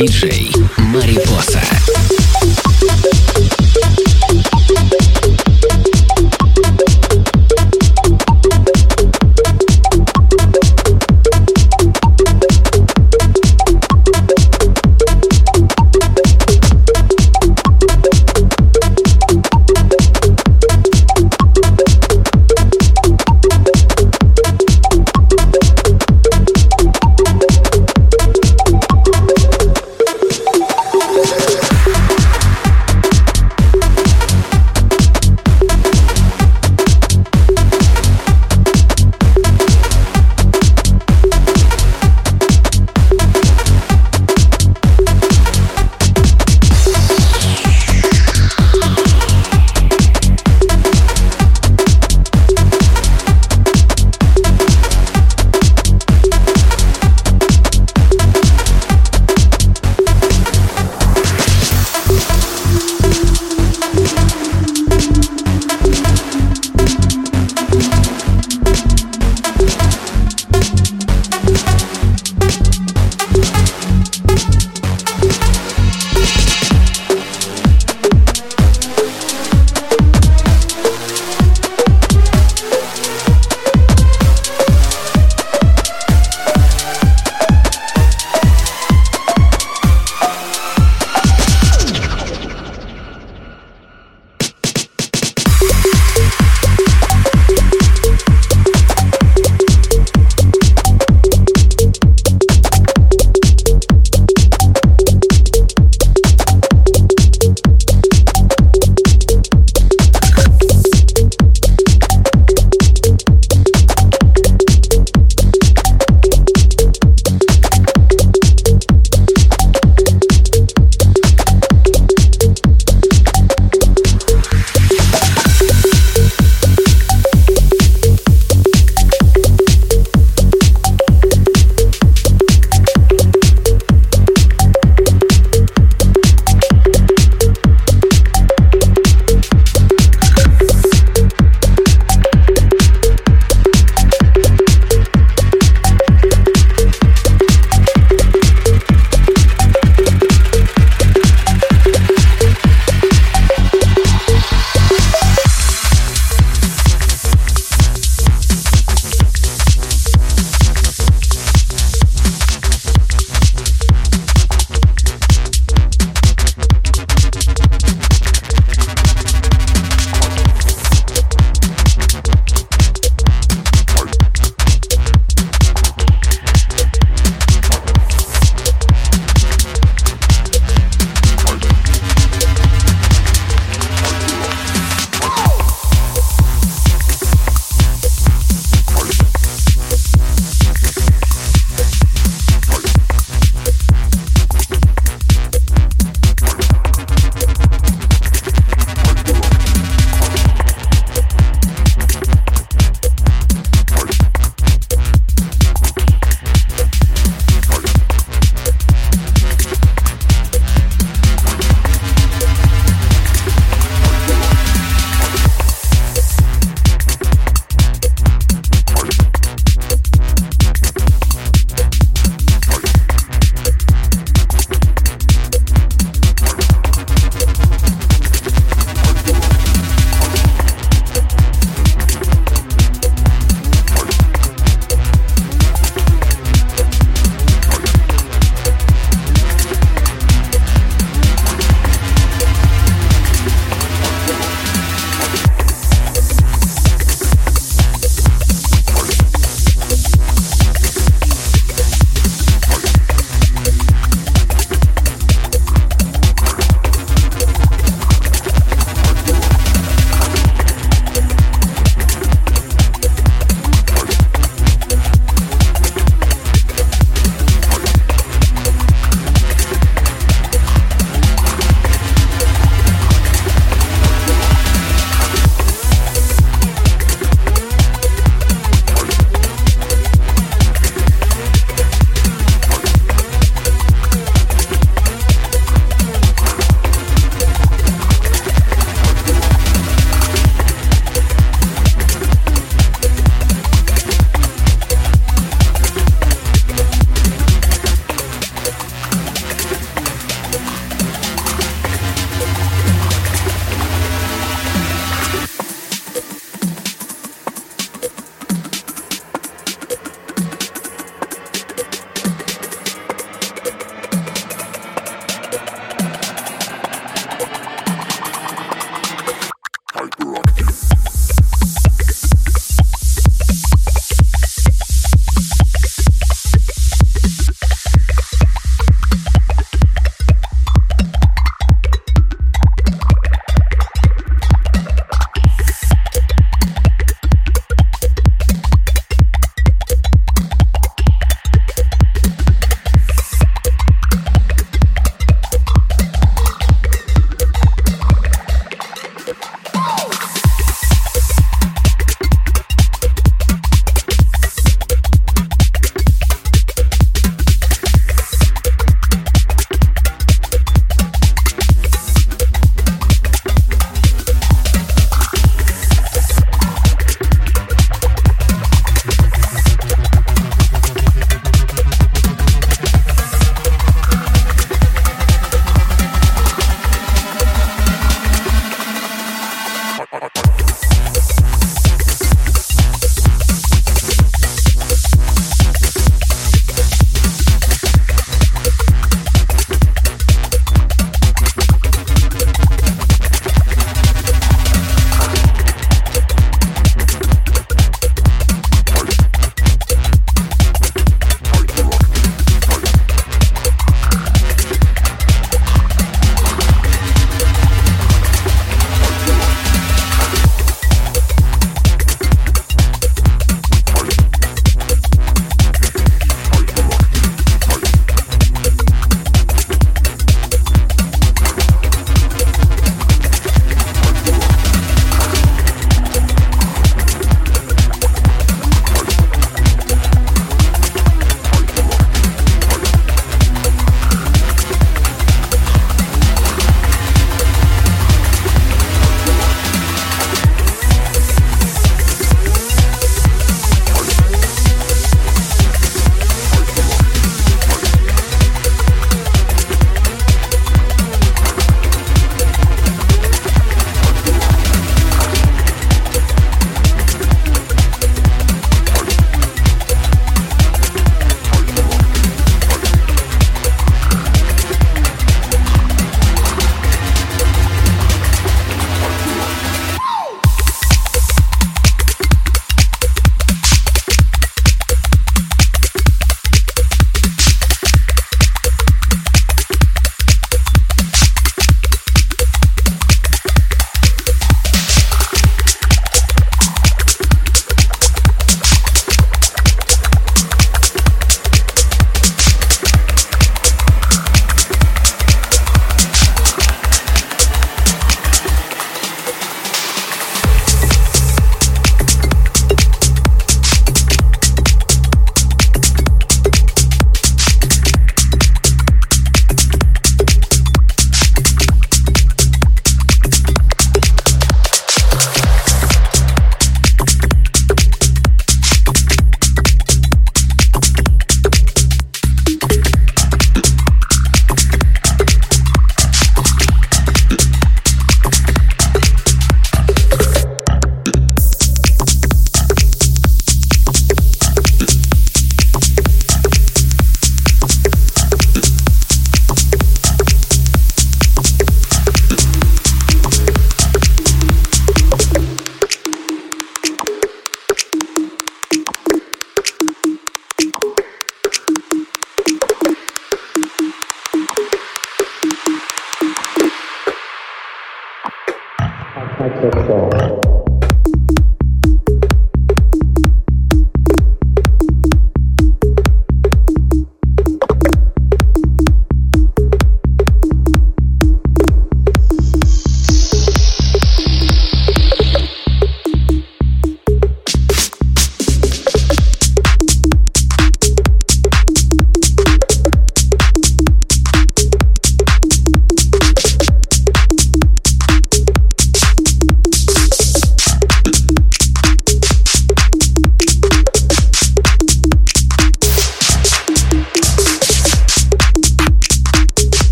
Диджей Марипоса.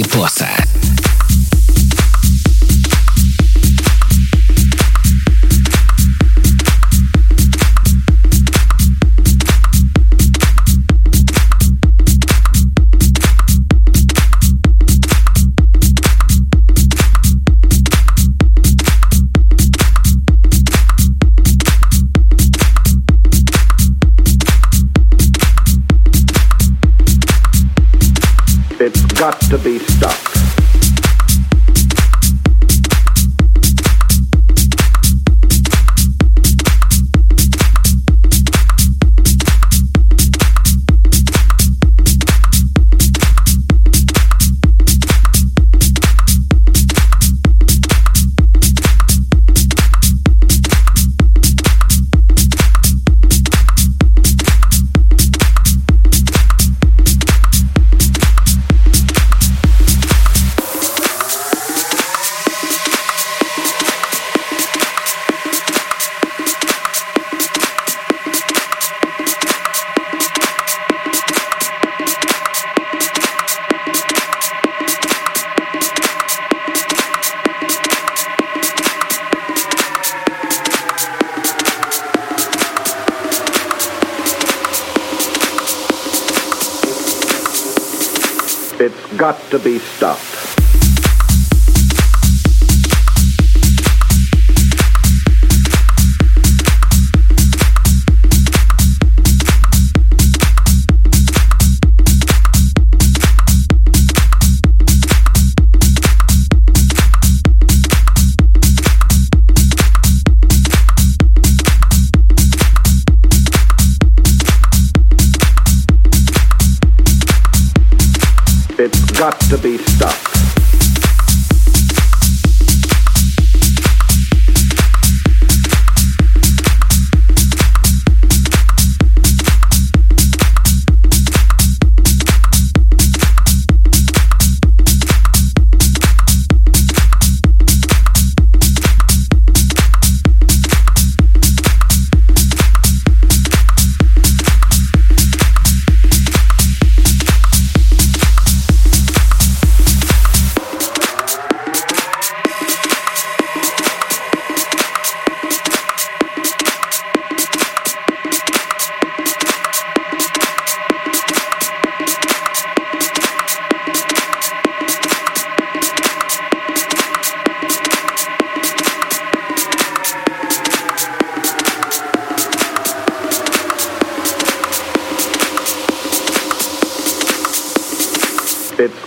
Got It's got to be stopped. Got to be stopped.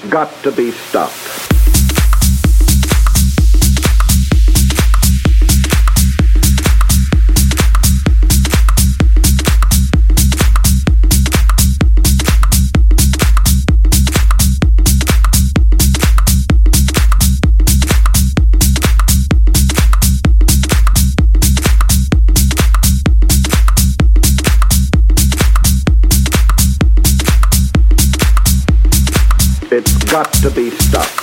Got to be stopped. Got to be stopped.